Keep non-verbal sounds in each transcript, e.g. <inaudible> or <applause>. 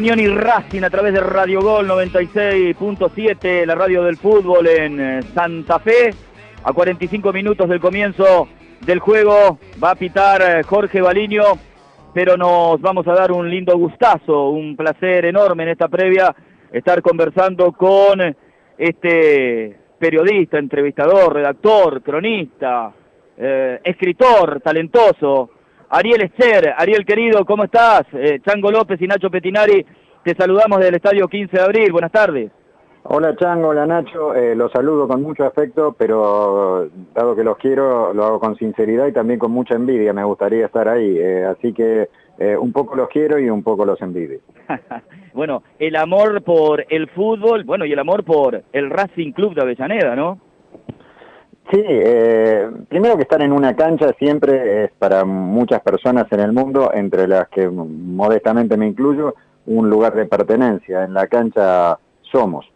Unión y Racing a través de Radio Gol 96.7, la radio del fútbol en eh, Santa Fe. A 45 minutos del comienzo del juego va a pitar eh, Jorge Baliño, pero nos vamos a dar un lindo gustazo, un placer enorme en esta previa estar conversando con este periodista, entrevistador, redactor, cronista, eh, escritor talentoso, Ariel Esther. Ariel querido, ¿cómo estás? Eh, Chango López y Nacho Petinari, te saludamos del Estadio 15 de Abril, buenas tardes. Hola Chango, hola Nacho, eh, los saludo con mucho afecto, pero dado que los quiero, lo hago con sinceridad y también con mucha envidia, me gustaría estar ahí, así que un poco los quiero y un poco los envidio. <laughs> bueno, el amor por el fútbol, bueno, y el amor por el Racing Club de Avellaneda, ¿no? Sí, eh, primero que estar en una cancha siempre es para muchas personas en el mundo, entre las que modestamente me incluyo, un lugar de pertenencia. En la cancha somos,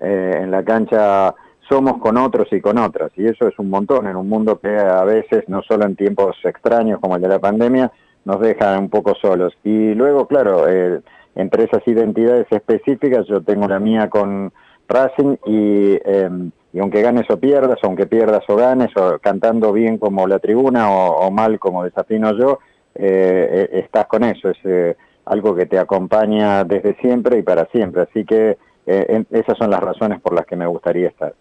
eh, en la cancha somos con otros y con otras, y eso es un montón en un mundo que a veces, no solo en tiempos extraños como el de la pandemia, nos deja un poco solos. Y luego, claro, eh, entre esas identidades específicas, yo tengo la mía con Racing y, em, y, aunque ganes o pierdas, aunque pierdas o ganes, o cantando bien como la tribuna o, mal como desafino yo, eh, eh, estás con eso, es eh, algo que te acompaña desde siempre y para siempre. Así que esas son las razones por las que me gustaría estar.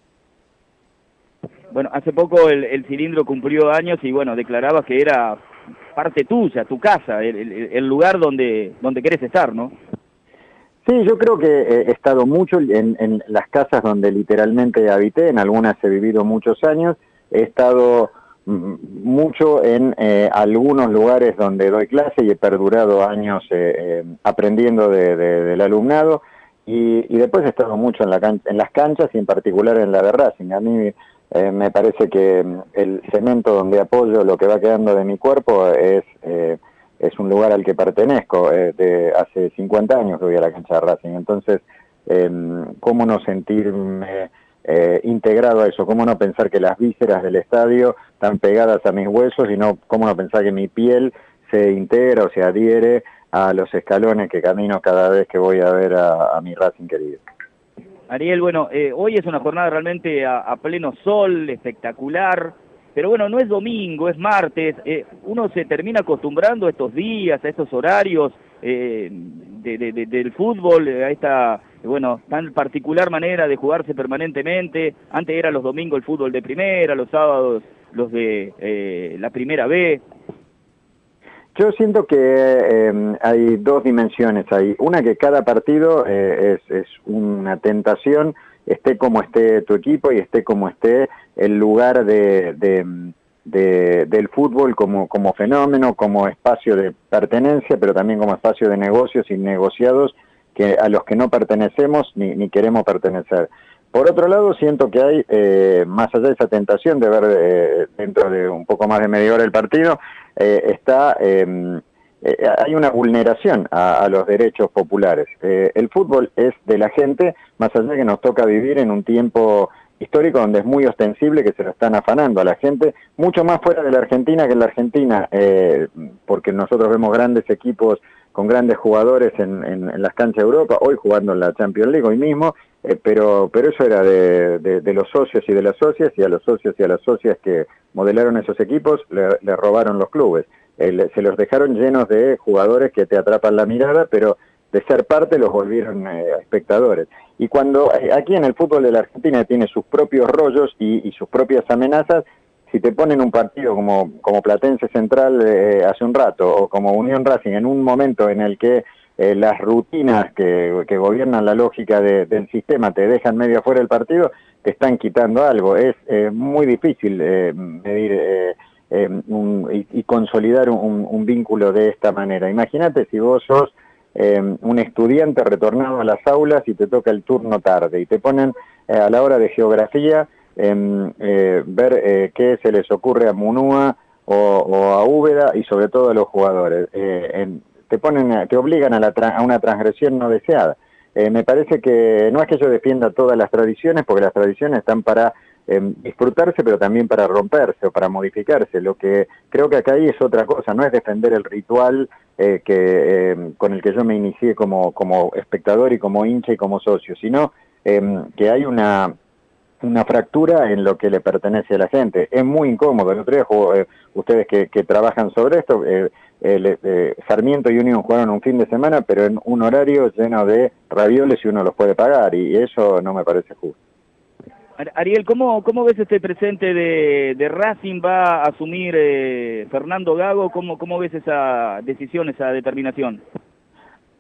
Bueno, hace poco el, cilindro cumplió años y bueno, declarabas que era parte tuya, tu casa, el, el lugar donde, donde querés estar, ¿no? Sí, yo creo que he estado mucho en, las casas donde literalmente habité, en algunas he vivido muchos años, he estado mm, mucho en eh, algunos lugares donde doy clase y he perdurado años eh, eh, aprendiendo del alumnado y, después he estado mucho en, la en las canchas y en particular en la de Racing. A mí me parece que mm, el cemento donde apoyo lo que va quedando de mi cuerpo es es un lugar al que pertenezco. Eh, de hace 50 años que voy a la cancha de Racing. Entonces, em, ¿cómo no sentirme eh, integrado a eso? ¿Cómo no pensar que las vísceras del estadio están pegadas a mis huesos y no, cómo no pensar que mi piel se integra o se adhiere a los escalones que camino cada vez que voy a ver a, mi Racing querido? Ariel, bueno, eh, hoy es una jornada realmente a pleno sol, espectacular. Pero bueno, no es domingo, es martes, eh, uno se termina acostumbrando a estos días, a estos horarios eh, del fútbol, a esta, bueno, tan particular manera de jugarse permanentemente. Antes era los domingos el fútbol de primera, los sábados los de eh, la primera B. Yo siento que hay dos dimensiones ahí. Una que cada partido es, es una tentación esté como esté tu equipo y esté como esté el lugar de, del fútbol como, como fenómeno, como espacio de pertenencia, pero también como espacio de negocios y negociados que, a los que no pertenecemos ni, ni queremos pertenecer. Por otro lado, siento que hay, eh, más allá de esa tentación de ver eh, dentro de un poco más de media hora el partido, eh, está em, eh, hay una vulneración a, los derechos populares. Eh, el fútbol es de la gente, más allá de que nos toca vivir en un tiempo histórico donde es muy ostensible que se lo están afanando a la gente, mucho más fuera de la Argentina que en la Argentina, eh, porque nosotros vemos grandes equipos con grandes jugadores en, las canchas de Europa, hoy jugando en la Champions League, hoy mismo, pero, pero eso era de, los socios y de las socias, y a los socios y a las socias que modelaron esos equipos le robaron los clubes se los dejaron llenos de jugadores que te atrapan la mirada, pero de ser parte los volvieron eh, espectadores. Y cuando eh, aquí en el fútbol de la Argentina tiene sus propios rollos y, sus propias amenazas, si te ponen un partido como, como Platense Central eh, hace un rato o como Unión Racing en un momento en el que las rutinas que, que, gobiernan la lógica del sistema te dejan medio afuera del partido, te están quitando algo. Es muy difícil medir eh, y, consolidar un, vínculo de esta manera. Imagínate si vos sos eh, un estudiante retornado a las aulas y te toca el turno tarde y te ponen eh, a la hora de geografía em, ver qué se les ocurre a Munúa o, a Úbeda y sobre todo a los jugadores. te ponen, te obligan a, a una transgresión no deseada. me parece que no es que yo defienda todas las tradiciones, porque las tradiciones están para em, disfrutarse, pero también para romperse o para modificarse. Lo que creo que acá hay es otra cosa, no es defender el ritual eh, que, em, con el que yo me inicié como, como espectador y como hincha y como socio, sino em, que hay una una fractura en lo que le pertenece a la gente. Es muy incómodo. El otro día, eh, ustedes que, trabajan sobre esto, eh, eh, Sarmiento y Unión jugaron un fin de semana, pero en un horario lleno de ravioles y uno los puede pagar, y eso no me parece justo. Ariel, ¿cómo, cómo ves este presente de, de Racing? ¿Va a asumir Fernando Gago? ¿Cómo, ¿Cómo ves esa decisión, esa determinación?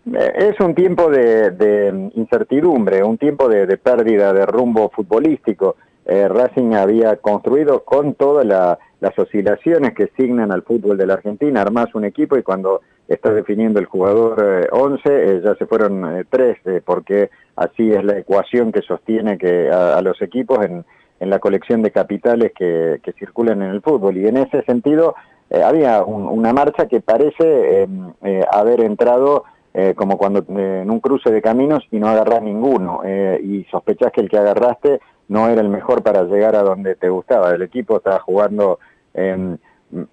Eh, es un tiempo de, incertidumbre, un tiempo de, pérdida de rumbo futbolístico. Eh, Racing había construido con todas las oscilaciones que signan al fútbol de la Argentina, armás un equipo y cuando estás definiendo el jugador 11 eh, ya se fueron tres, porque así es la ecuación que sostiene que a, los equipos en, la colección de capitales que, circulan en el fútbol. Y en ese sentido había una marcha que parece haber entrado eh, como cuando eh, en un cruce de caminos y no agarrás ninguno eh, y sospechás que el que agarraste no era el mejor para llegar a donde te gustaba. El equipo estaba jugando em,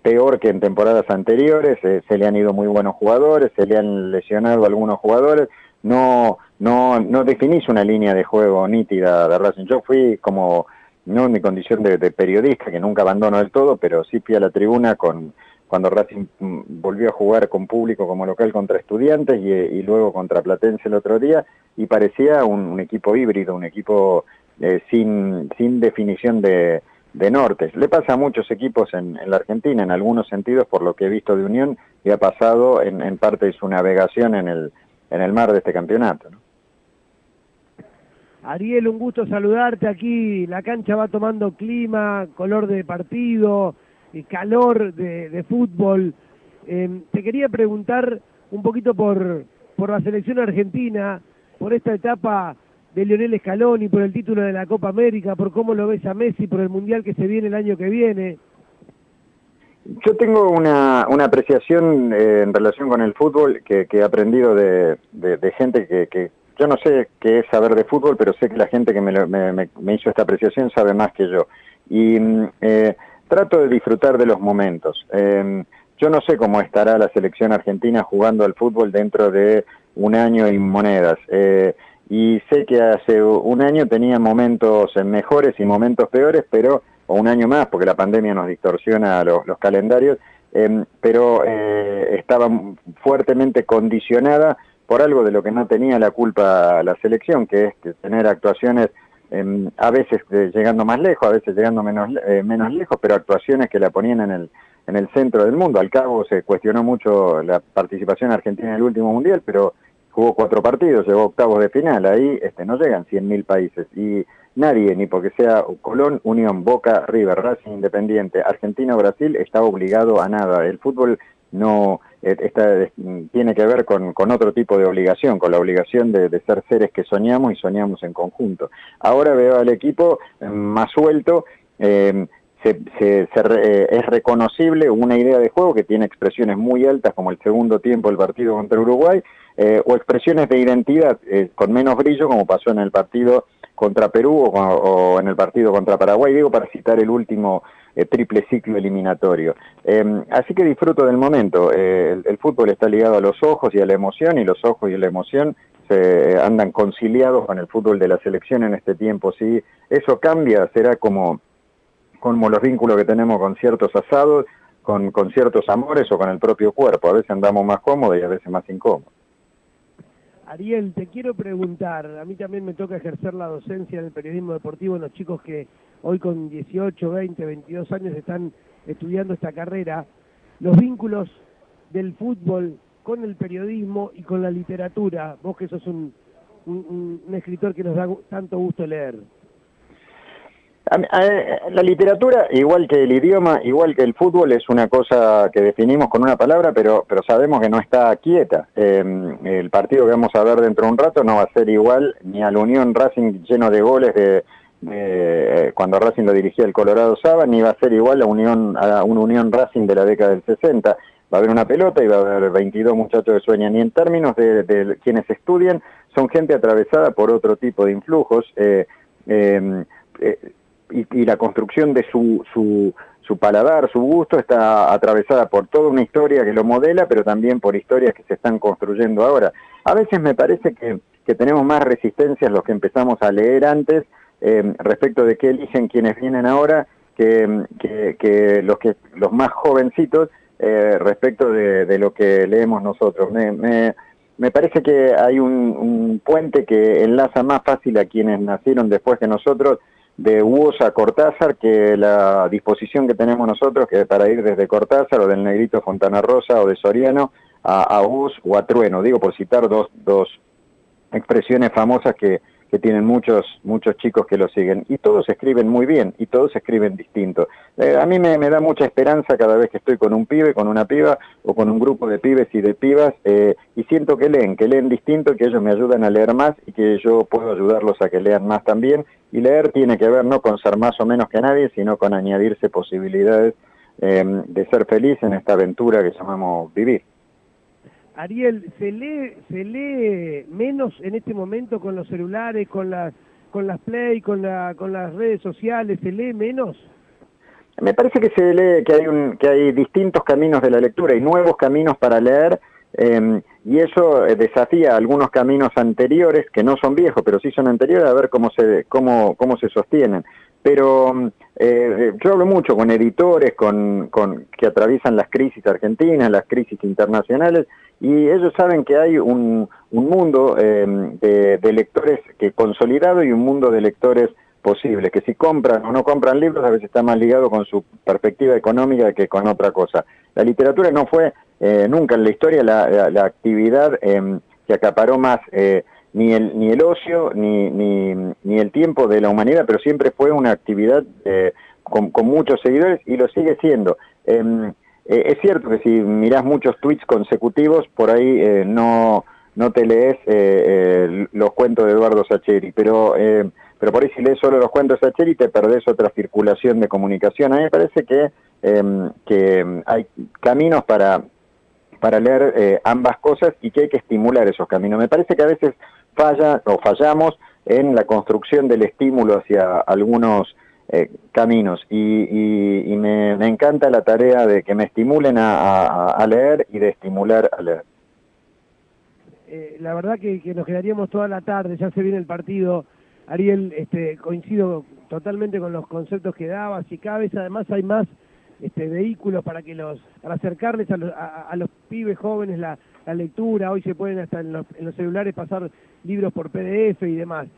peor que en temporadas anteriores, se le han ido muy buenos jugadores, se le han lesionado algunos jugadores, no, no, no definís una línea de juego nítida de Racing. Yo fui como, no en mi condición de, periodista, que nunca abandono del todo, pero sí fui a la tribuna con cuando Racing mm, volvió a jugar con público como local contra estudiantes y, luego contra Platense el otro día, y parecía un, equipo híbrido, un equipo eh, sin, sin definición de, de nortes. Le pasa a muchos equipos en, la Argentina, en algunos sentidos, por lo que he visto de Unión, y ha pasado en, en parte de su navegación en el, en el mar de este campeonato. Ariel, un gusto saludarte aquí. La cancha va tomando clima, color de partido calor de, fútbol. Em, te quería preguntar un poquito por, por la selección argentina, por esta etapa de Lionel Scaloni, por el título de la Copa América, por cómo lo ves a Messi, por el Mundial que se viene el año que viene. Yo tengo una, una apreciación eh, en relación con el fútbol que, he aprendido de, de, gente que, que, yo no sé qué es saber de fútbol, pero sé que la gente que me, me, me hizo esta apreciación sabe más que yo. Y mm, eh, trato de disfrutar de los momentos. Em, yo no sé cómo estará la selección argentina jugando al fútbol dentro de un año y monedas. Eh, y sé que hace un año tenía momentos mejores y momentos peores, pero o un año más, porque la pandemia nos distorsiona los, calendarios, em, pero eh, estaba fuertemente condicionada por algo de lo que no tenía la culpa la selección, que es tener actuaciones Em, a veces eh, llegando más lejos, a veces llegando menos, eh, menos lejos, pero actuaciones que la ponían en el, en el centro del mundo. Al cabo se cuestionó mucho la participación argentina en el último mundial, pero jugó cuatro partidos, llegó octavos de final, ahí este, no llegan 100.000 países y nadie, ni porque sea Colón, Unión, Boca, River, Racing, Independiente, Argentina o Brasil, está obligado a nada. El fútbol no eh, tiene que ver con, otro tipo de obligación, con la obligación de, ser seres que soñamos y soñamos en conjunto. Ahora veo al equipo eh, más suelto, eh, es reconocible una idea de juego que tiene expresiones muy altas como el segundo tiempo del partido contra Uruguay, o expresiones de identidad con menos brillo como pasó en el partido contra Perú o, en el partido contra Paraguay, digo para citar el último eh, triple ciclo eliminatorio. Em, así que disfruto del momento. Eh, el, fútbol está ligado a los ojos y a la emoción y los ojos y la emoción se andan conciliados con el fútbol de la selección en este tiempo. Si eso cambia, será como, como los vínculos que tenemos con ciertos asados, con, con ciertos amores o con el propio cuerpo. A veces andamos más cómodos y a veces más incómodos. Ariel, te quiero preguntar, a mí también me toca ejercer la docencia en el periodismo deportivo en los chicos que hoy con 18, 20, 22 años están estudiando esta carrera, los vínculos del fútbol con el periodismo y con la literatura, vos que sos un, un escritor que nos da tanto gusto leer. La literatura, igual que el idioma, igual que el fútbol, es una cosa que definimos con una palabra, pero, pero sabemos que no está quieta. Em, el partido que vamos a ver dentro de un rato no va a ser igual ni a la Unión Racing lleno de goles de, eh, cuando Racing lo dirigía el Colorado Saba, ni va a ser igual a, Unión, a una Unión Racing de la década del 60. Va a haber una pelota y va a haber 22 muchachos que sueñan. Y en términos de, quienes estudian, son gente atravesada por otro tipo de influjos. Eh, em, eh, y, la construcción de su, su, su paladar, su gusto, está atravesada por toda una historia que lo modela, pero también por historias que se están construyendo ahora. A veces me parece que, que tenemos más resistencias los que empezamos a leer antes eh, respecto de qué eligen quienes vienen ahora que, que, los, que los más jovencitos eh, respecto de, lo que leemos nosotros. Me, me, me parece que hay un, un, puente que enlaza más fácil a quienes nacieron después que nosotros de Huos a Cortázar que la disposición que tenemos nosotros que para ir desde Cortázar o del Negrito Fontana Rosa o de Soriano a, a o a Trueno, digo por citar dos, dos expresiones famosas que, que tienen muchos, muchos chicos que lo siguen. Y todos escriben muy bien y todos escriben distinto. Eh, a mí me, da mucha esperanza cada vez que estoy con un pibe, con una piba o con un grupo de pibes y de pibas eh, y siento que leen, que leen distinto, que ellos me ayudan a leer más y que yo puedo ayudarlos a que lean más también. Y leer tiene que ver no con ser más o menos que nadie, sino con añadirse posibilidades eh, de ser feliz en esta aventura que llamamos vivir. Ariel, ¿se lee, ¿se lee menos en este momento con los celulares, con las, con las Play, con, la, con las redes sociales? ¿Se lee menos? Me parece que se lee que hay, un, que hay distintos caminos de la lectura y nuevos caminos para leer em, y eso eh, desafía algunos caminos anteriores que no son viejos pero sí son anteriores a ver cómo se cómo cómo se sostienen pero eh, yo hablo mucho con editores con, con que atraviesan las crisis argentinas las crisis internacionales y ellos saben que hay un, un mundo em, de, de, lectores que consolidado y un mundo de lectores posibles, que si compran o no compran libros a veces está más ligado con su perspectiva económica que con otra cosa. La literatura no fue eh, nunca en la historia la, la, actividad em, que acaparó más eh, ni, el, ni el ocio ni, ni, ni, el tiempo de la humanidad, pero siempre fue una actividad eh, con, muchos seguidores y lo sigue siendo. Em, eh, es cierto que si mirás muchos tweets consecutivos, por ahí eh, no, no te lees eh, los cuentos de Eduardo Sacheri, pero, pero por ahí si lees solo los cuentos de Sacheri te perdés otra circulación de comunicación. A mí me parece que, em, que hay caminos para, para leer ambas cosas y que hay que estimular esos caminos. Me parece que a veces falla o fallamos en la construcción del estímulo hacia algunos eh, caminos y, me, encanta la tarea de que me estimulen a, leer y de estimular a leer. Eh, la verdad que, nos quedaríamos toda la tarde, ya se viene el partido. Ariel, este, coincido totalmente con los conceptos que dabas y cada vez además hay más este, vehículos para que los para acercarles a, los pibes jóvenes la, lectura. Hoy se pueden hasta en los, celulares pasar libros por PDF y demás.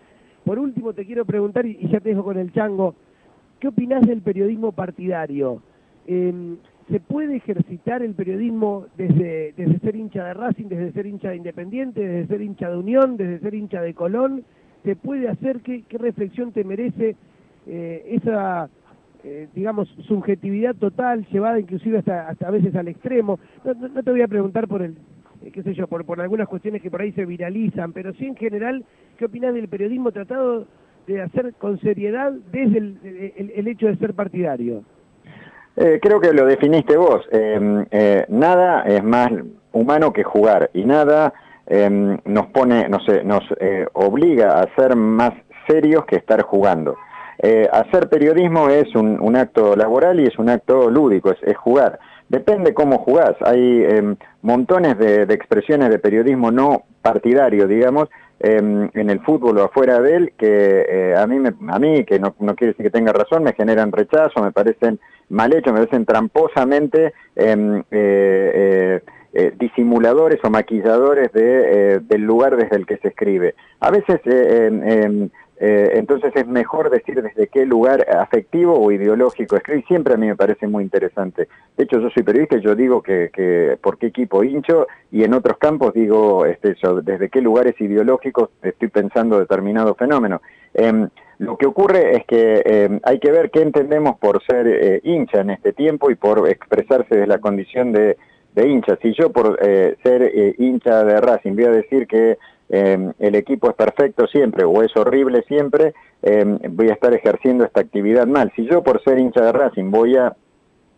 Por último, te quiero preguntar, y, ya te dejo con el chango, ¿Qué opinás del periodismo partidario? Em, ¿Se puede ejercitar el periodismo desde, desde ser hincha de Racing, desde ser hincha de Independiente, desde ser hincha de Unión, desde ser hincha de Colón? ¿Se puede hacer? ¿Qué, qué reflexión te merece eh, esa, eh, digamos, subjetividad total, llevada inclusive hasta, hasta a veces al extremo? No, te voy a preguntar por el, eh, qué sé yo, por, por algunas cuestiones que por ahí se viralizan, pero sí en general, ¿qué opinás del periodismo tratado de hacer con seriedad desde el, hecho de ser partidario? Eh, creo que lo definiste vos. Em, eh, nada es más humano que jugar y nada em, nos pone, no sé, nos eh, obliga a ser más serios que estar jugando. hacer periodismo es un, acto laboral y es un acto lúdico, es, jugar. Depende cómo jugás. Hay em, montones de, de, expresiones de periodismo no partidario, digamos, Em, en el fútbol o afuera de él que eh, a mí, a mí que no, no, quiere decir que tenga razón, me generan rechazo, me parecen mal hechos, me parecen tramposamente em, eh, eh, disimuladores o maquilladores de, del lugar desde el que se escribe. A veces eh, entonces es mejor decir desde qué lugar afectivo o ideológico escribir. Siempre a mí me parece muy interesante. De hecho, yo soy periodista y yo digo que, que por qué equipo hincho y en otros campos digo este, desde qué lugares ideológicos estoy pensando determinado fenómeno. Em, lo que ocurre es que em, hay que ver qué entendemos por ser eh, hincha en este tiempo y por expresarse de la condición de, de hincha. Si yo por eh, ser hincha de Racing voy a decir que eh, el equipo es perfecto siempre o es horrible siempre, eh, voy a estar ejerciendo esta actividad mal. Si yo por ser hincha de Racing voy a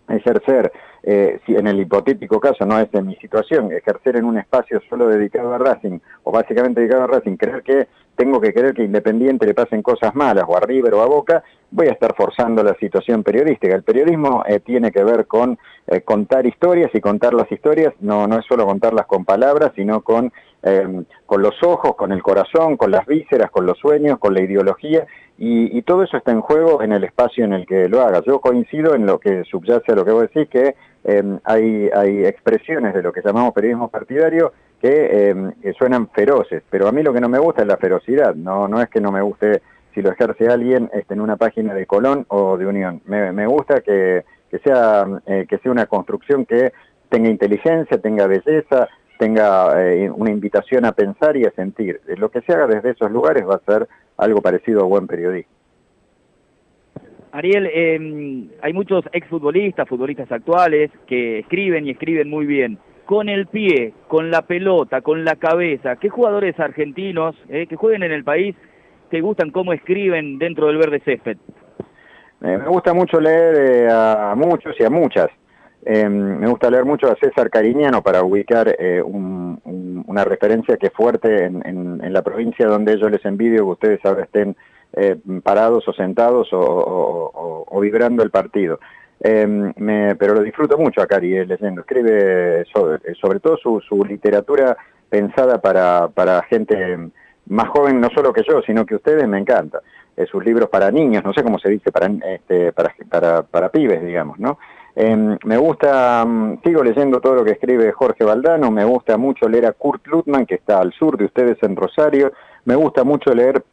ejercer eh, si en el hipotético caso, no es en mi situación, ejercer en un espacio solo dedicado a Racing, o básicamente dedicado a Racing, creer que tengo que creer que Independiente le pasen cosas malas, o a River o a Boca, voy a estar forzando la situación periodística. El periodismo eh, tiene que ver con eh, contar historias, y contar las historias no, no es solo contarlas con palabras, sino con, con los ojos, con el corazón, con las vísceras, con los sueños, con la ideología, y, todo eso está en juego en el espacio en el que lo hagas. Yo coincido en lo que subyace a lo que vos decís, que Em, hay, hay expresiones de lo que llamamos periodismo partidario em, que, suenan feroces, pero a mí lo que no me gusta es la ferocidad, no, no es que no me guste si lo ejerce alguien este, en una página de Colón o de Unión, me, gusta que, que, sea, eh, que sea una construcción que tenga inteligencia, tenga belleza, tenga eh, una invitación a pensar y a sentir. Lo que se haga desde esos lugares va a ser algo parecido a buen periodismo. Ariel, eh, hay muchos exfutbolistas, futbolistas actuales, que escriben y escriben muy bien. Con el pie, con la pelota, con la cabeza, ¿qué jugadores argentinos eh, que jueguen en el país te gustan cómo escriben dentro del verde césped? Eh, me gusta mucho leer eh, a muchos y a muchas. Em, me gusta leer mucho a César Cariñano para ubicar eh, una referencia que es fuerte en, en, la provincia donde yo les envidio que ustedes ahora estén eh, parados o sentados o, vibrando el partido. Em, pero lo disfruto mucho a Cari eh, leyendo. Escribe sobre, eh, sobre todo su, su, literatura pensada para, para gente más joven, no solo que yo, sino que ustedes me encanta. sus libros para niños, no sé cómo se dice, para, este, para, para, para pibes, digamos, ¿no? Em, me gusta, mm, sigo leyendo todo lo que escribe Jorge Valdano, me gusta mucho leer a Kurt Lutman, que está al sur de ustedes en Rosario, me gusta mucho leer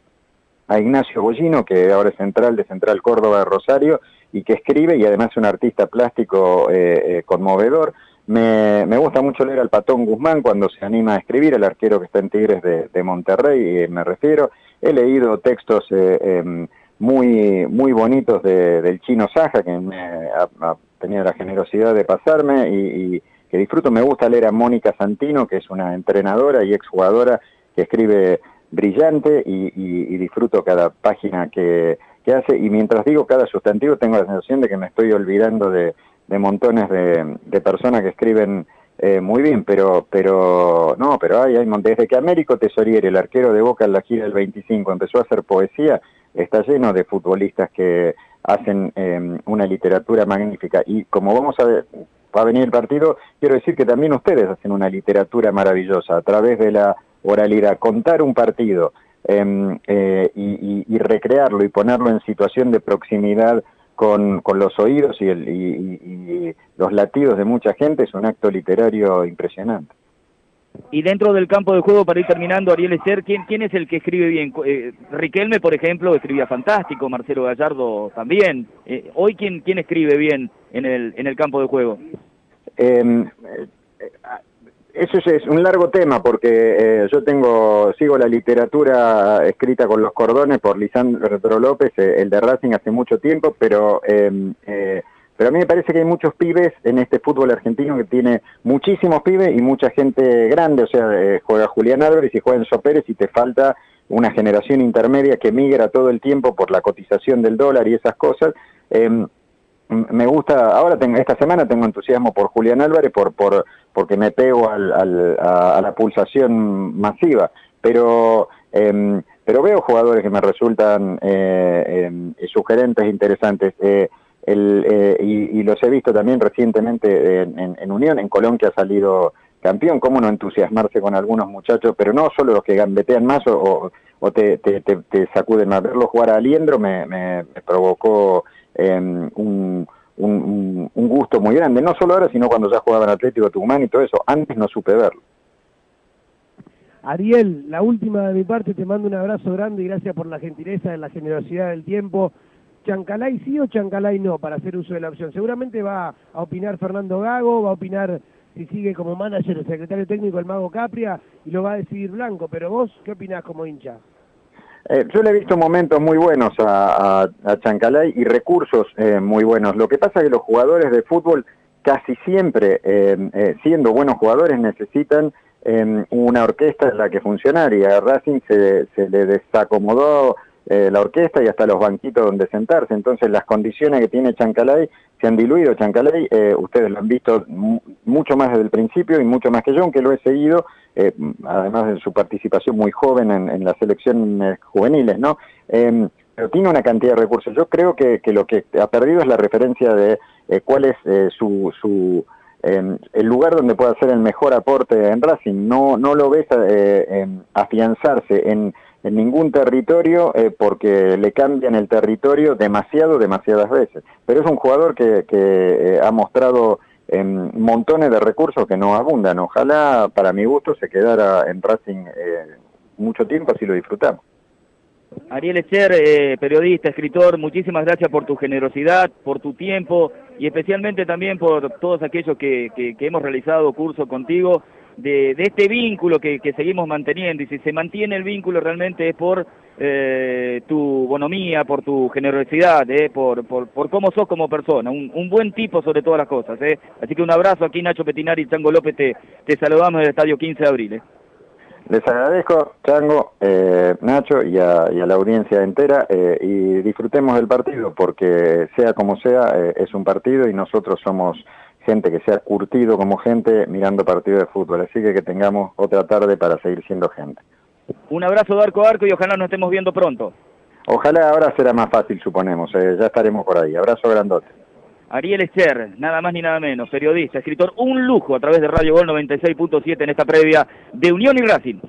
a Ignacio Bollino, que ahora es central de Central Córdoba de Rosario, y que escribe y además es un artista plástico eh, eh, conmovedor. Me, gusta mucho leer al Patón Guzmán cuando se anima a escribir, el arquero que está en Tigres de, Monterrey, eh, me refiero. He leído textos em, muy, muy bonitos del chino Saja, que me ha, tenido la generosidad de pasarme y, y que disfruto. Me gusta leer a Mónica Santino, que es una entrenadora y exjugadora que escribe brillante y, disfruto cada página que, hace y mientras digo cada sustantivo tengo la sensación de que me estoy olvidando de, montones de, personas que escriben eh, muy bien, pero pero no, pero hay, hay desde que Américo Tesoriere, el arquero de Boca en la gira del 25, empezó a hacer poesía, está lleno de futbolistas que hacen em, una literatura magnífica. Y como vamos a ver, va a venir el partido, quiero decir que también ustedes hacen una literatura maravillosa a través de la oralidad, contar un partido em, eh, y, recrearlo y ponerlo en situación de proximidad con, los oídos y, y, los latidos de mucha gente es un acto literario impresionante. Y dentro del campo de juego, para ir terminando, Ariel Eser, ¿quién, quién es el que escribe bien? Eh, Riquelme, por ejemplo, escribía fantástico, Marcelo Gallardo también. Eh, ¿Hoy quién, quién escribe bien en el, en el campo de juego? Eh, eso es, un largo tema porque eh, yo tengo sigo la literatura escrita con los cordones por Lisandro López, eh, el de Racing hace mucho tiempo, pero em, eh, pero a mí me parece que hay muchos pibes en este fútbol argentino que tiene muchísimos pibes y mucha gente grande, o sea, juega Julián Álvarez y juega Enzo Pérez y te falta una generación intermedia que migra todo el tiempo por la cotización del dólar y esas cosas. Me gusta, ahora tengo, esta semana tengo entusiasmo por Julián Álvarez por, por, porque me pego al, a, la pulsación masiva, pero, em, pero veo jugadores que me resultan eh, em, sugerentes, interesantes, eh, el, eh, y, los he visto también recientemente en, Unión, en Colón que ha salido campeón, cómo no entusiasmarse con algunos muchachos, pero no solo los que gambetean más o, o te, te, te, sacuden más, verlo. Jugar a Aliendro me, me provocó Em, un, un, gusto muy grande, no solo ahora, sino cuando ya jugaba en Atlético Tucumán y todo eso. Antes no supe verlo. Ariel, la última de mi parte, te mando un abrazo grande y gracias por la gentileza, la generosidad del tiempo. ¿Chancalay sí o Chancalay no para hacer uso de la opción? Seguramente va a opinar Fernando Gago, va a opinar si sigue como manager o secretario técnico el Mago Capria y lo va a decidir Blanco, pero vos, ¿qué opinás como hincha? Eh, yo le he visto momentos muy buenos a, a, Chancalay y recursos eh, muy buenos. Lo que pasa es que los jugadores de fútbol casi siempre, eh, siendo buenos jugadores, necesitan una orquesta en la que funcionar y a Racing se le desacomodó eh, la orquesta y hasta los banquitos donde sentarse. Entonces las condiciones que tiene Chancalay se han diluido. Chancalay, eh, ustedes lo han visto mucho más desde el principio y mucho más que yo, aunque lo he seguido, eh, además de su participación muy joven en, las elecciones juveniles, ¿no? Em, pero tiene una cantidad de recursos. Yo creo que, lo que ha perdido es la referencia de cuál es su, su em, el lugar donde puede hacer el mejor aporte en Racing. No, no lo ves em, afianzarse en en ningún territorio eh, porque le cambian el territorio demasiado, demasiadas veces. Pero es un jugador que, que eh, ha mostrado en montones de recursos que no abundan. Ojalá, para mi gusto, se quedara en Racing eh, mucho tiempo, así lo disfrutamos. Ariel Echer, periodista, escritor, muchísimas gracias por tu generosidad, por tu tiempo y especialmente también por todos aquellos que, que, que hemos realizado curso contigo de, este vínculo que, seguimos manteniendo y si se mantiene el vínculo realmente es por eh, tu bonomía, por tu generosidad, eh, por, por, por, cómo sos como persona, un, buen tipo sobre todas las cosas. Eh. Así que un abrazo aquí Nacho Petinari y Chango López, te, te saludamos del Estadio 15 de Abril. Eh. Les agradezco, Chango, eh, Nacho y a, y a, la audiencia entera y disfrutemos del partido porque sea como sea, es un partido y nosotros somos gente que se ha curtido como gente mirando partidos de fútbol. Así que que tengamos otra tarde para seguir siendo gente. Un abrazo de arco a arco y ojalá nos estemos viendo pronto. Ojalá ahora será más fácil, suponemos. Eh, ya estaremos por ahí. Abrazo grandote. Ariel Echer, nada más ni nada menos, periodista, escritor, un lujo a través de Radio Gol 96.7 en esta previa de Unión y Racing.